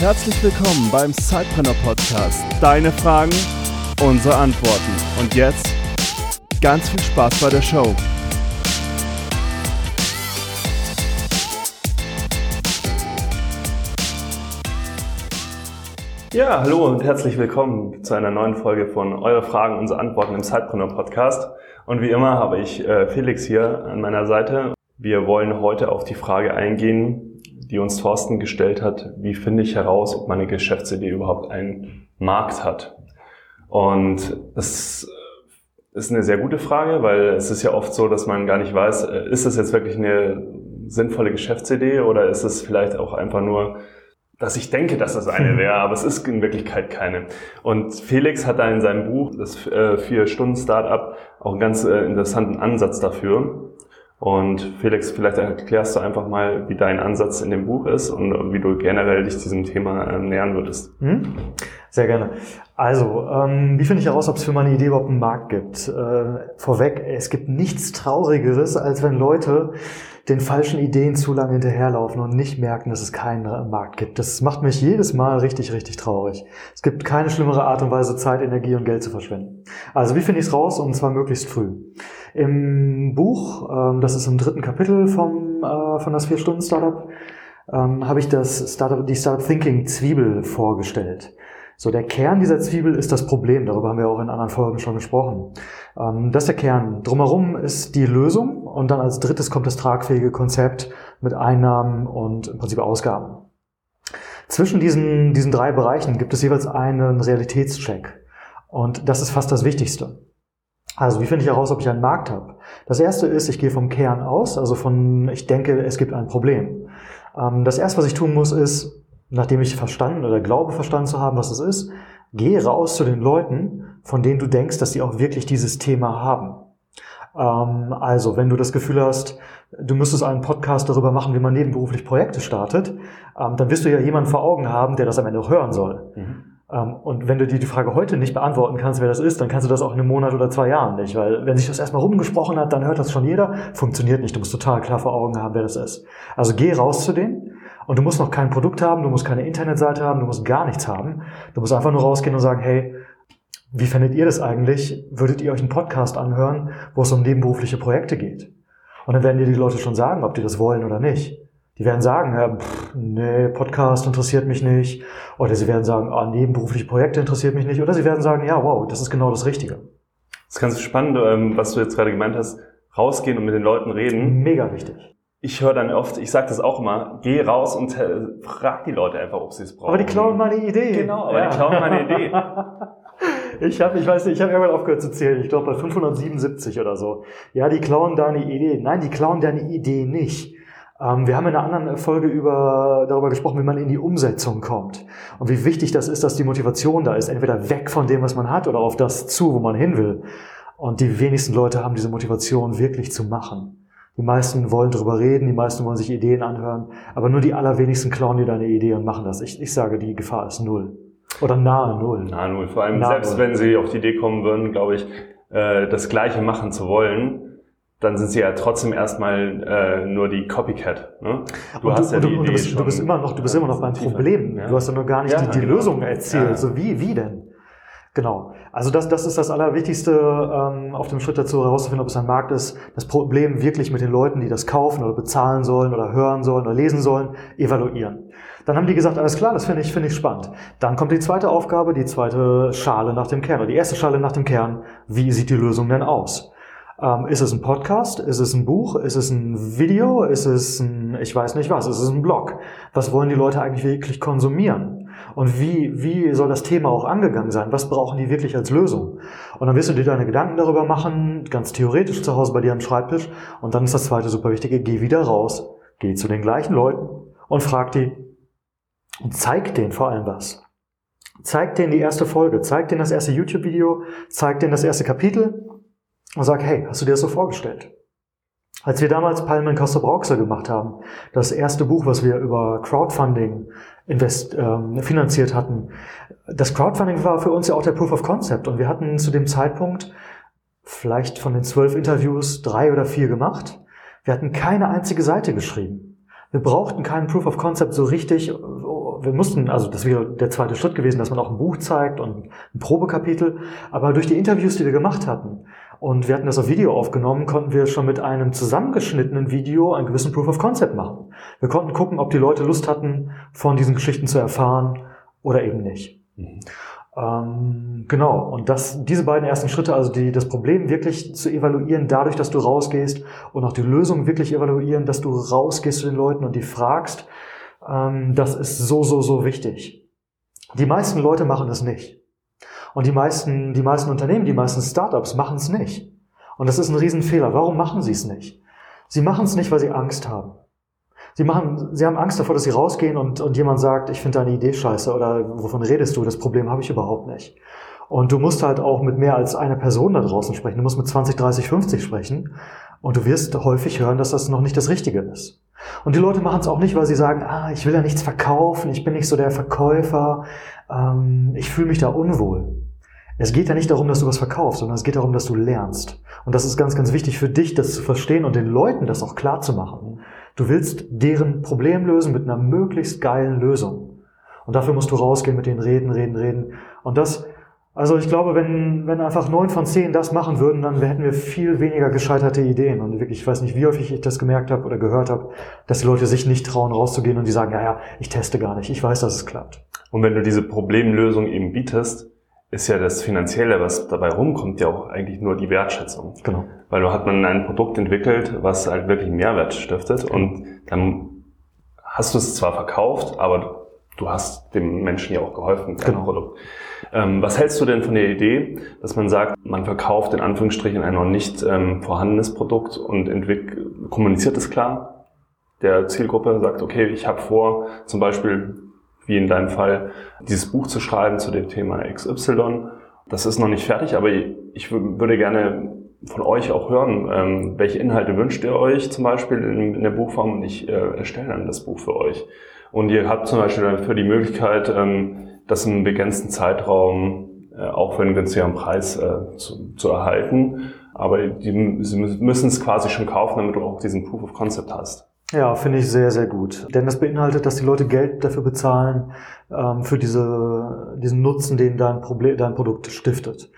Herzlich willkommen beim Sidepreneur Podcast. Deine Fragen, unsere Antworten. Und jetzt ganz viel Spaß bei der Show. Ja, hallo und herzlich willkommen zu einer neuen Folge von Eure Fragen, unsere Antworten im Sidepreneur Podcast. Und wie immer habe ich äh, Felix hier an meiner Seite. Wir wollen heute auf die Frage eingehen, die uns Thorsten gestellt hat, wie finde ich heraus, ob meine Geschäftsidee überhaupt einen Markt hat? Und das ist eine sehr gute Frage, weil es ist ja oft so, dass man gar nicht weiß, äh, ist das jetzt wirklich eine sinnvolle Geschäftsidee oder ist es vielleicht auch einfach nur, dass ich denke, dass das eine wäre, aber es ist in Wirklichkeit keine. Und Felix hat da in seinem Buch, das äh, Vier-Stunden-Startup, auch einen ganz äh, interessanten Ansatz dafür. Und Felix, vielleicht erklärst du einfach mal, wie dein Ansatz in dem Buch ist und wie du generell dich diesem Thema ähm, nähern würdest. Hm? Sehr gerne. Also, ähm, wie finde ich heraus, ob es für meine Idee überhaupt einen Markt gibt? Äh, vorweg, es gibt nichts Traurigeres, als wenn Leute den falschen Ideen zu lange hinterherlaufen und nicht merken, dass es keinen Markt gibt. Das macht mich jedes Mal richtig, richtig traurig. Es gibt keine schlimmere Art und Weise, Zeit, Energie und Geld zu verschwenden. Also wie finde ich es raus? Und zwar möglichst früh. Im Buch, ähm, das ist im dritten Kapitel vom, äh, von das Vier-Stunden-Startup, ähm, habe ich das Startup, die Startup Thinking Zwiebel vorgestellt. So, der Kern dieser Zwiebel ist das Problem. Darüber haben wir auch in anderen Folgen schon gesprochen. Ähm, das ist der Kern. Drumherum ist die Lösung und dann als drittes kommt das tragfähige Konzept mit Einnahmen und im Prinzip Ausgaben. Zwischen diesen, diesen drei Bereichen gibt es jeweils einen Realitätscheck. Und das ist fast das Wichtigste. Also, wie finde ich heraus, ob ich einen Markt habe? Das erste ist, ich gehe vom Kern aus, also von, ich denke, es gibt ein Problem. Ähm, das erste, was ich tun muss, ist, nachdem ich verstanden oder glaube verstanden zu haben, was es ist, geh raus zu den Leuten, von denen du denkst, dass sie auch wirklich dieses Thema haben. Ähm, also, wenn du das Gefühl hast, du müsstest einen Podcast darüber machen, wie man nebenberuflich Projekte startet, ähm, dann wirst du ja jemanden vor Augen haben, der das am Ende auch hören soll. Mhm. Ähm, und wenn du dir die Frage heute nicht beantworten kannst, wer das ist, dann kannst du das auch in einem Monat oder zwei Jahren nicht, weil wenn sich das erstmal rumgesprochen hat, dann hört das schon jeder, funktioniert nicht. Du musst total klar vor Augen haben, wer das ist. Also geh raus zu denen und du musst noch kein Produkt haben, du musst keine Internetseite haben, du musst gar nichts haben. Du musst einfach nur rausgehen und sagen, hey, wie fändet ihr das eigentlich? Würdet ihr euch einen Podcast anhören, wo es um nebenberufliche Projekte geht? Und dann werden dir die Leute schon sagen, ob die das wollen oder nicht. Die werden sagen, ja, pff, nee, Podcast interessiert mich nicht. Oder sie werden sagen, ah, nebenberufliche Projekte interessiert mich nicht. Oder sie werden sagen, ja, wow, das ist genau das Richtige. Das ist ganz spannend, ähm, was du jetzt gerade gemeint hast. Rausgehen und mit den Leuten reden. Mega wichtig ich höre dann oft, ich sage das auch immer, geh raus und frag die Leute einfach, ob sie es brauchen. Aber die klauen meine Idee. Genau, aber ja. die klauen meine Idee. ich habe, ich weiß nicht, ich habe irgendwann aufgehört zu zählen. Ich glaube bei 577 oder so. Ja, die klauen deine Idee. Nein, die klauen deine Idee nicht. Ähm, wir haben in einer anderen Folge über, darüber gesprochen, wie man in die Umsetzung kommt. Und wie wichtig das ist, dass die Motivation da ist. Entweder weg von dem, was man hat, oder auf das zu, wo man hin will. Und die wenigsten Leute haben diese Motivation wirklich zu machen. Die meisten wollen drüber reden, die meisten wollen sich Ideen anhören, aber nur die allerwenigsten klauen dir deine Idee und machen das. Ich, ich sage, die Gefahr ist null. Oder nahe null. Nahe null. Vor allem nahe selbst null. wenn sie auf die Idee kommen würden, glaube ich, äh, das Gleiche machen zu wollen, dann sind sie ja trotzdem erstmal äh, nur die Copycat. Ne? Du und hast du, ja die und du, bist, du bist immer noch, du bist immer noch beim Problem. Ja. Du hast ja noch gar nicht ja, die, die genau. Lösung erzählt. Ja. So wie, wie denn? Genau. Also das, das ist das Allerwichtigste ähm, auf dem Schritt dazu herauszufinden, ob es ein Markt ist. Das Problem wirklich mit den Leuten, die das kaufen oder bezahlen sollen oder hören sollen oder lesen sollen, evaluieren. Dann haben die gesagt, alles klar, das finde ich, finde ich spannend. Dann kommt die zweite Aufgabe, die zweite Schale nach dem Kern oder die erste Schale nach dem Kern. Wie sieht die Lösung denn aus? Ähm, ist es ein Podcast? Ist es ein Buch? Ist es ein Video? Ist es ein, ich weiß nicht was, ist es ein Blog? Was wollen die Leute eigentlich wirklich konsumieren? Und wie, wie soll das Thema auch angegangen sein? Was brauchen die wirklich als Lösung? Und dann wirst du dir deine Gedanken darüber machen, ganz theoretisch zu Hause bei dir am Schreibtisch. Und dann ist das zweite super wichtige, geh wieder raus, geh zu den gleichen Leuten und frag die und zeig denen vor allem was. Zeig denen die erste Folge, zeig denen das erste YouTube-Video, zeig denen das erste Kapitel und sag, hey, hast du dir das so vorgestellt? Als wir damals Palmen Costa Brauxel gemacht haben, das erste Buch, was wir über Crowdfunding invest, ähm, finanziert hatten, das Crowdfunding war für uns ja auch der Proof of Concept und wir hatten zu dem Zeitpunkt vielleicht von den zwölf Interviews drei oder vier gemacht. Wir hatten keine einzige Seite geschrieben. Wir brauchten keinen Proof of Concept so richtig, wir mussten, also das wäre der zweite Schritt gewesen, dass man auch ein Buch zeigt und ein Probekapitel. Aber durch die Interviews, die wir gemacht hatten, und wir hatten das auf Video aufgenommen, konnten wir schon mit einem zusammengeschnittenen Video einen gewissen Proof of Concept machen. Wir konnten gucken, ob die Leute Lust hatten, von diesen Geschichten zu erfahren oder eben nicht. Mhm. Ähm, genau, und das, diese beiden ersten Schritte, also die, das Problem wirklich zu evaluieren, dadurch, dass du rausgehst und auch die Lösung wirklich evaluieren, dass du rausgehst zu den Leuten und die fragst, ähm, das ist so, so, so wichtig. Die meisten Leute machen das nicht. Und die meisten, die meisten Unternehmen, die meisten Startups machen es nicht. Und das ist ein Riesenfehler. Warum machen sie es nicht? Sie machen es nicht, weil sie Angst haben. Sie machen, sie haben Angst davor, dass sie rausgehen und, und jemand sagt, ich finde deine Idee scheiße oder wovon redest du? Das Problem habe ich überhaupt nicht. Und du musst halt auch mit mehr als einer Person da draußen sprechen. Du musst mit 20, 30, 50 sprechen. Und du wirst häufig hören, dass das noch nicht das Richtige ist. Und die Leute machen es auch nicht, weil sie sagen, ah, ich will ja nichts verkaufen, ich bin nicht so der Verkäufer, ähm, ich fühle mich da unwohl. Es geht ja nicht darum, dass du was verkaufst, sondern es geht darum, dass du lernst. Und das ist ganz, ganz wichtig für dich, das zu verstehen und den Leuten das auch klar zu machen. Du willst deren Problem lösen mit einer möglichst geilen Lösung. Und dafür musst du rausgehen, mit denen reden, reden, reden. Und das, also ich glaube, wenn, wenn einfach neun von zehn das machen würden, dann hätten wir viel weniger gescheiterte Ideen. Und wirklich, ich weiß nicht, wie häufig ich das gemerkt habe oder gehört habe, dass die Leute sich nicht trauen, rauszugehen und die sagen, ja, ja, ich teste gar nicht, ich weiß, dass es klappt. Und wenn du diese Problemlösung eben bietest, ist ja das Finanzielle, was dabei rumkommt, ja auch eigentlich nur die Wertschätzung. Genau. Weil da hat man ein Produkt entwickelt, was halt wirklich Mehrwert stiftet und dann hast du es zwar verkauft, aber du hast dem Menschen ja auch geholfen, dein genau. Produkt. Ähm, was hältst du denn von der Idee, dass man sagt, man verkauft in Anführungsstrichen ein noch nicht ähm, vorhandenes Produkt und kommuniziert es klar? Der Zielgruppe sagt, okay, ich habe vor, zum Beispiel wie in deinem Fall, dieses Buch zu schreiben zu dem Thema XY. Das ist noch nicht fertig, aber ich würde gerne von euch auch hören, ähm, welche Inhalte wünscht ihr euch zum Beispiel in, der Buchform und ich äh, erstelle dann das Buch für euch. Und ihr habt zum Beispiel dafür die Möglichkeit, ähm, das einem begrenzten Zeitraum äh, auch für einen günstigeren Preis äh, zu, zu erhalten. Aber die, sie müssen es quasi schon kaufen, damit du auch diesen Proof of Concept hast. Ja, finde ich sehr, sehr gut. Denn das beinhaltet, dass die Leute Geld dafür bezahlen, ähm, für diese, diesen Nutzen, den dein, Problem, dein Produkt stiftet.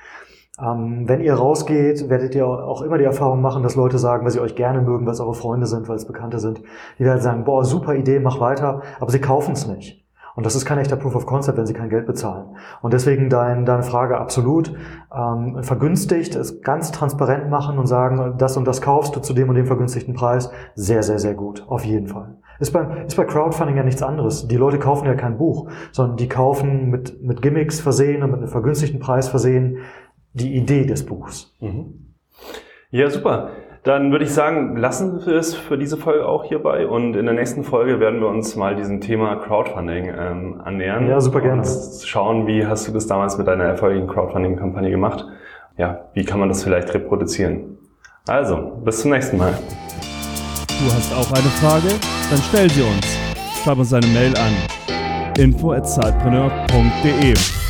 Ähm, wenn ihr rausgeht, werdet ihr auch immer die Erfahrung machen, dass Leute sagen, weil sie euch gerne mögen, weil es eure Freunde sind, weil es Bekannte sind, die werden sagen, boah, super Idee, mach weiter, aber sie kaufen es nicht. Und das ist kein echter Proof of Concept, wenn sie kein Geld bezahlen. Und deswegen dein, deine Frage absolut ähm, vergünstigt, es ganz transparent machen und sagen, das und das kaufst du zu dem und dem vergünstigten Preis. Sehr, sehr, sehr gut. Auf jeden Fall. Ist bei, ist bei Crowdfunding ja nichts anderes. Die Leute kaufen ja kein Buch, sondern die kaufen mit, mit Gimmicks versehen und mit einem vergünstigten Preis versehen die Idee des Buchs. Mhm. Ja, super. Dann würde ich sagen, lassen wir es für diese Folge auch hierbei und in der nächsten Folge werden wir uns mal diesem Thema Crowdfunding ähm, annähern. Ja, super gerne. Schauen, wie hast du das damals mit deiner erfolgreichen Crowdfunding-Kampagne gemacht? Ja, wie kann man das vielleicht reproduzieren? Also, bis zum nächsten Mal. Du hast auch eine Frage? Dann stell sie uns. Schreib uns eine Mail an info@zeitpreneur.de.